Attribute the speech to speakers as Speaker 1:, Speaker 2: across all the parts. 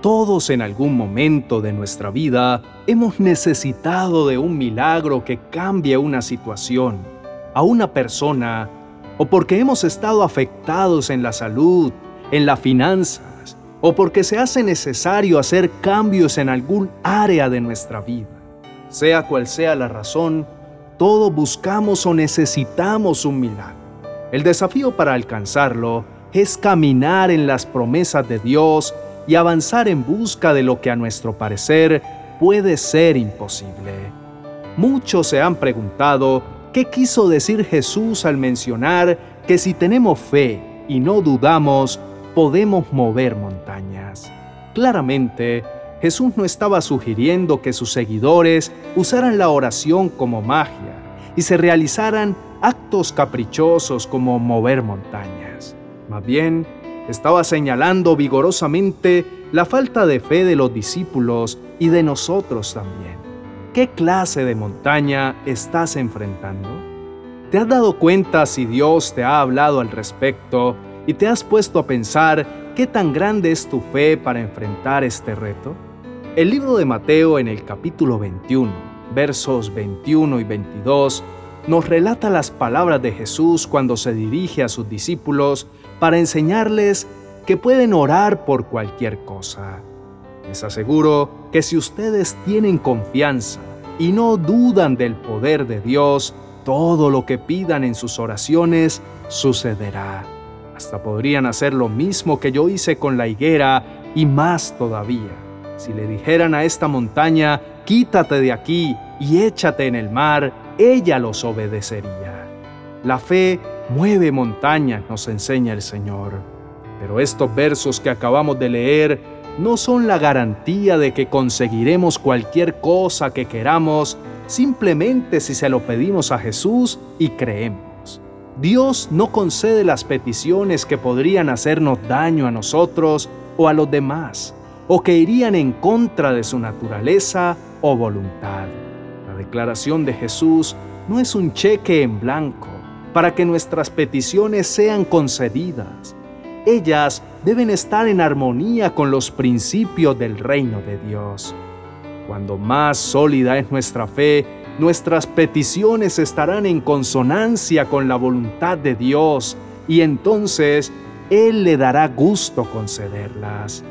Speaker 1: Todos en algún momento de nuestra vida hemos necesitado de un milagro que cambie una situación, a una persona, o porque hemos estado afectados en la salud, en las finanzas, o porque se hace necesario hacer cambios en algún área de nuestra vida. Sea cual sea la razón, todos buscamos o necesitamos un milagro. El desafío para alcanzarlo es caminar en las promesas de Dios y avanzar en busca de lo que a nuestro parecer puede ser imposible. Muchos se han preguntado qué quiso decir Jesús al mencionar que si tenemos fe y no dudamos, podemos mover montañas. Claramente, Jesús no estaba sugiriendo que sus seguidores usaran la oración como magia y se realizaran actos caprichosos como mover montañas. Más bien, estaba señalando vigorosamente la falta de fe de los discípulos y de nosotros también. ¿Qué clase de montaña estás enfrentando? ¿Te has dado cuenta si Dios te ha hablado al respecto y te has puesto a pensar qué tan grande es tu fe para enfrentar este reto? El libro de Mateo en el capítulo 21, versos 21 y 22, nos relata las palabras de Jesús cuando se dirige a sus discípulos para enseñarles que pueden orar por cualquier cosa. Les aseguro que si ustedes tienen confianza y no dudan del poder de Dios, todo lo que pidan en sus oraciones sucederá. Hasta podrían hacer lo mismo que yo hice con la higuera y más todavía. Si le dijeran a esta montaña, quítate de aquí y échate en el mar, ella los obedecería. La fe mueve montañas, nos enseña el Señor. Pero estos versos que acabamos de leer no son la garantía de que conseguiremos cualquier cosa que queramos simplemente si se lo pedimos a Jesús y creemos. Dios no concede las peticiones que podrían hacernos daño a nosotros o a los demás, o que irían en contra de su naturaleza o voluntad declaración de Jesús no es un cheque en blanco para que nuestras peticiones sean concedidas. Ellas deben estar en armonía con los principios del reino de Dios. Cuando más sólida es nuestra fe, nuestras peticiones estarán en consonancia con la voluntad de Dios y entonces Él le dará gusto concederlas.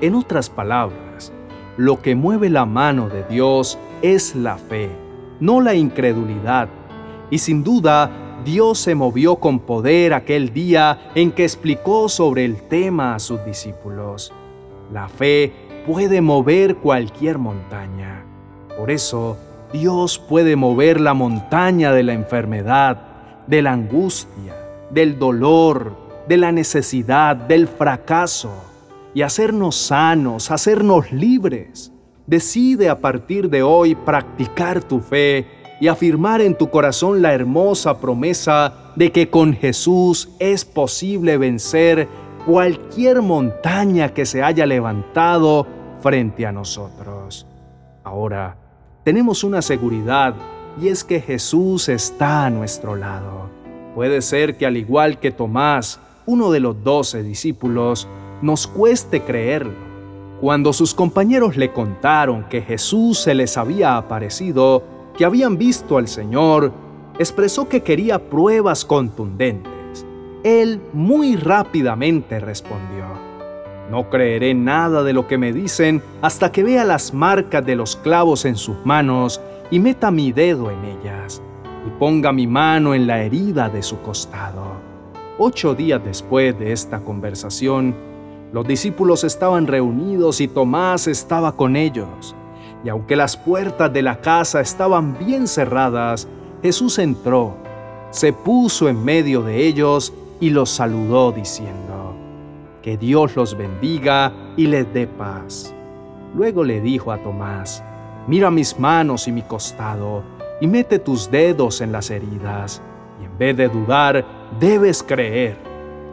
Speaker 1: En otras palabras, lo que mueve la mano de Dios es la fe, no la incredulidad. Y sin duda, Dios se movió con poder aquel día en que explicó sobre el tema a sus discípulos. La fe puede mover cualquier montaña. Por eso, Dios puede mover la montaña de la enfermedad, de la angustia, del dolor, de la necesidad, del fracaso, y hacernos sanos, hacernos libres. Decide a partir de hoy practicar tu fe y afirmar en tu corazón la hermosa promesa de que con Jesús es posible vencer cualquier montaña que se haya levantado frente a nosotros. Ahora, tenemos una seguridad y es que Jesús está a nuestro lado. Puede ser que al igual que Tomás, uno de los doce discípulos, nos cueste creerlo cuando sus compañeros le contaron que Jesús se les había aparecido, que habían visto al Señor, expresó que quería pruebas contundentes. Él muy rápidamente respondió, No creeré nada de lo que me dicen hasta que vea las marcas de los clavos en sus manos y meta mi dedo en ellas y ponga mi mano en la herida de su costado. Ocho días después de esta conversación, los discípulos estaban reunidos y Tomás estaba con ellos. Y aunque las puertas de la casa estaban bien cerradas, Jesús entró, se puso en medio de ellos y los saludó diciendo, Que Dios los bendiga y les dé paz. Luego le dijo a Tomás, Mira mis manos y mi costado, y mete tus dedos en las heridas, y en vez de dudar, debes creer.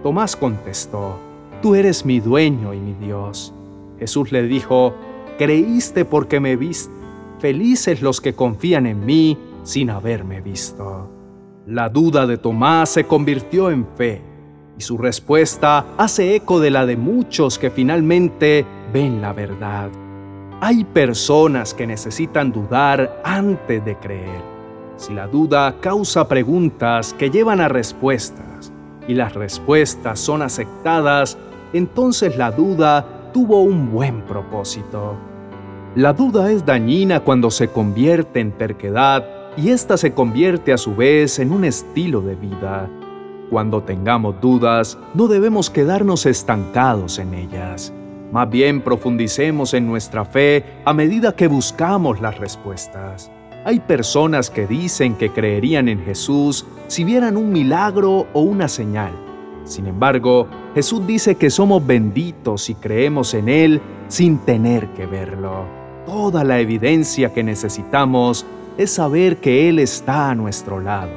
Speaker 1: Tomás contestó, Tú eres mi dueño y mi Dios. Jesús le dijo, Creíste porque me viste. Felices los que confían en mí sin haberme visto. La duda de Tomás se convirtió en fe y su respuesta hace eco de la de muchos que finalmente ven la verdad. Hay personas que necesitan dudar antes de creer. Si la duda causa preguntas que llevan a respuestas y las respuestas son aceptadas, entonces la duda tuvo un buen propósito. La duda es dañina cuando se convierte en terquedad y ésta se convierte a su vez en un estilo de vida. Cuando tengamos dudas, no debemos quedarnos estancados en ellas. Más bien profundicemos en nuestra fe a medida que buscamos las respuestas. Hay personas que dicen que creerían en Jesús si vieran un milagro o una señal. Sin embargo, Jesús dice que somos benditos si creemos en Él sin tener que verlo. Toda la evidencia que necesitamos es saber que Él está a nuestro lado,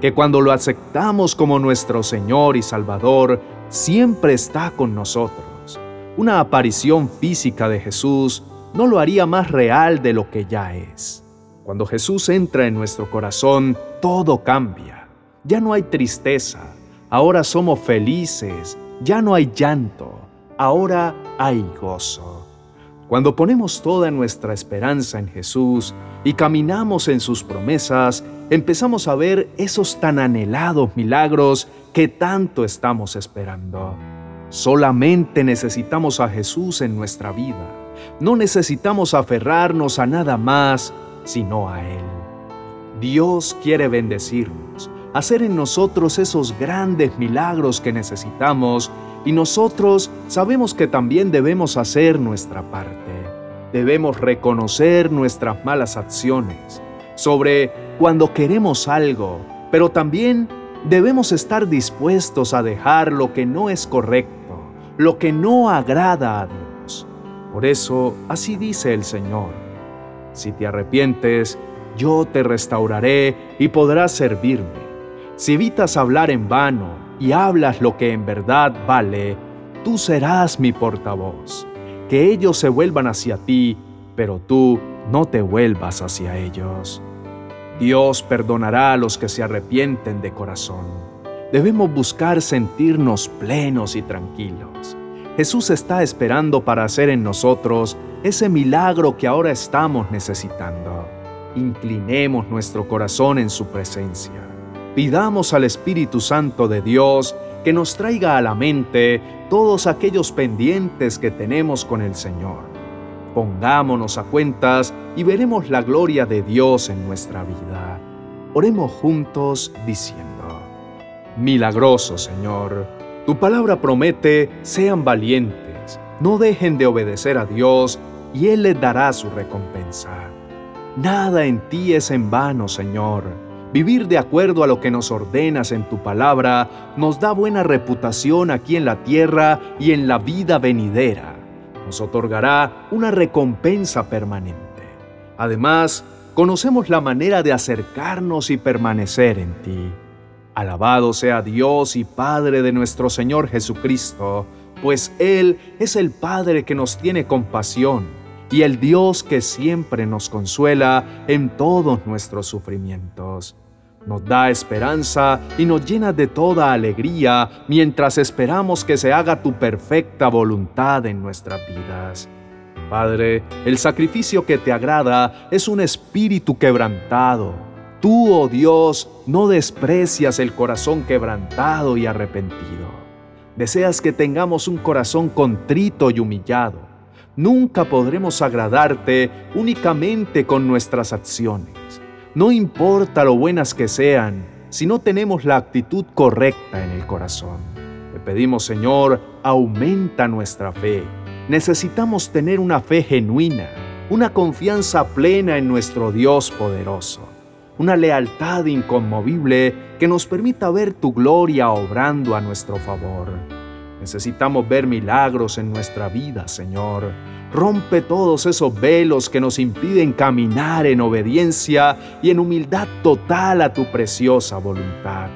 Speaker 1: que cuando lo aceptamos como nuestro Señor y Salvador, siempre está con nosotros. Una aparición física de Jesús no lo haría más real de lo que ya es. Cuando Jesús entra en nuestro corazón, todo cambia. Ya no hay tristeza, ahora somos felices, ya no hay llanto, ahora hay gozo. Cuando ponemos toda nuestra esperanza en Jesús y caminamos en sus promesas, empezamos a ver esos tan anhelados milagros que tanto estamos esperando. Solamente necesitamos a Jesús en nuestra vida. No necesitamos aferrarnos a nada más, sino a Él. Dios quiere bendecirnos, hacer en nosotros esos grandes milagros que necesitamos y nosotros sabemos que también debemos hacer nuestra parte. Debemos reconocer nuestras malas acciones sobre cuando queremos algo, pero también debemos estar dispuestos a dejar lo que no es correcto, lo que no agrada a Dios. Por eso, así dice el Señor, si te arrepientes, yo te restauraré y podrás servirme. Si evitas hablar en vano, y hablas lo que en verdad vale, tú serás mi portavoz. Que ellos se vuelvan hacia ti, pero tú no te vuelvas hacia ellos. Dios perdonará a los que se arrepienten de corazón. Debemos buscar sentirnos plenos y tranquilos. Jesús está esperando para hacer en nosotros ese milagro que ahora estamos necesitando. Inclinemos nuestro corazón en su presencia pidamos al Espíritu Santo de Dios que nos traiga a la mente todos aquellos pendientes que tenemos con el Señor. Pongámonos a cuentas y veremos la gloria de Dios en nuestra vida. Oremos juntos diciendo, Milagroso Señor, tu palabra promete, sean valientes, no dejen de obedecer a Dios y Él les dará su recompensa. Nada en ti es en vano, Señor Vivir de acuerdo a lo que nos ordenas en tu palabra nos da buena reputación aquí en la tierra y en la vida venidera. Nos otorgará una recompensa permanente. Además, conocemos la manera de acercarnos y permanecer en ti. Alabado sea Dios y Padre de nuestro Señor Jesucristo, pues Él es el Padre que nos tiene compasión y el Dios que siempre nos consuela en todos nuestros sufrimientos. Nos da esperanza y nos llena de toda alegría mientras esperamos que se haga tu perfecta voluntad en nuestras vidas. Padre, el sacrificio que te agrada es un espíritu quebrantado. Tú, oh Dios, no desprecias el corazón quebrantado y arrepentido. Deseas que tengamos un corazón contrito y humillado nunca podremos agradarte únicamente con nuestras acciones. No importa lo buenas que sean, si no tenemos la actitud correcta en el corazón. Te pedimos, Señor, aumenta nuestra fe. Necesitamos tener una fe genuina, una confianza plena en nuestro Dios poderoso, una lealtad inconmovible que nos permita ver tu gloria obrando a nuestro favor. Necesitamos ver milagros en nuestra vida, Señor. Rompe todos esos velos que nos impiden caminar en obediencia y en humildad total a tu preciosa voluntad.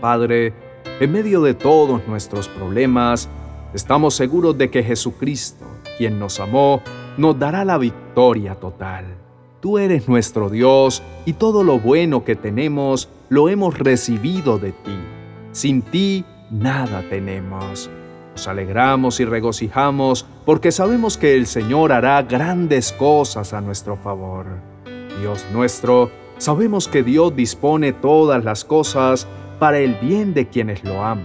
Speaker 1: Padre, en medio de todos nuestros problemas, estamos seguros de que Jesucristo, quien nos amó, nos dará la victoria total. Tú eres nuestro Dios y todo lo bueno que tenemos lo hemos recibido de ti. Sin ti, nada tenemos. Nos alegramos y regocijamos porque sabemos que el Señor hará grandes cosas a nuestro favor. Dios nuestro, sabemos que Dios dispone todas las cosas para el bien de quienes lo aman,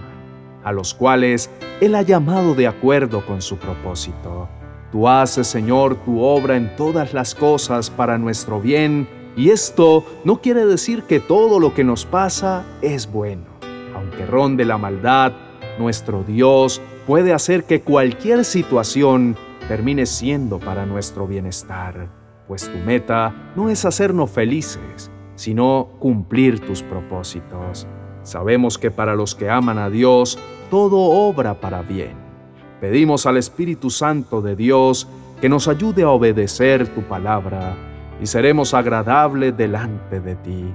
Speaker 1: a los cuales Él ha llamado de acuerdo con su propósito. Tú haces, Señor, tu obra en todas las cosas para nuestro bien, y esto no quiere decir que todo lo que nos pasa es bueno. Aunque ronde la maldad, nuestro Dios puede hacer que cualquier situación termine siendo para nuestro bienestar, pues tu meta no es hacernos felices, sino cumplir tus propósitos. Sabemos que para los que aman a Dios, todo obra para bien. Pedimos al Espíritu Santo de Dios que nos ayude a obedecer tu palabra y seremos agradables delante de ti.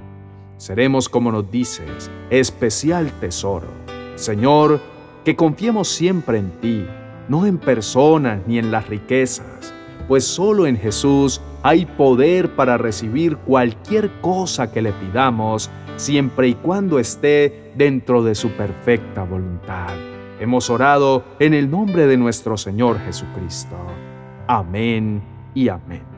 Speaker 1: Seremos, como nos dices, especial tesoro. Señor, que confiemos siempre en ti, no en personas ni en las riquezas, pues solo en Jesús hay poder para recibir cualquier cosa que le pidamos, siempre y cuando esté dentro de su perfecta voluntad. Hemos orado en el nombre de nuestro Señor Jesucristo. Amén y amén.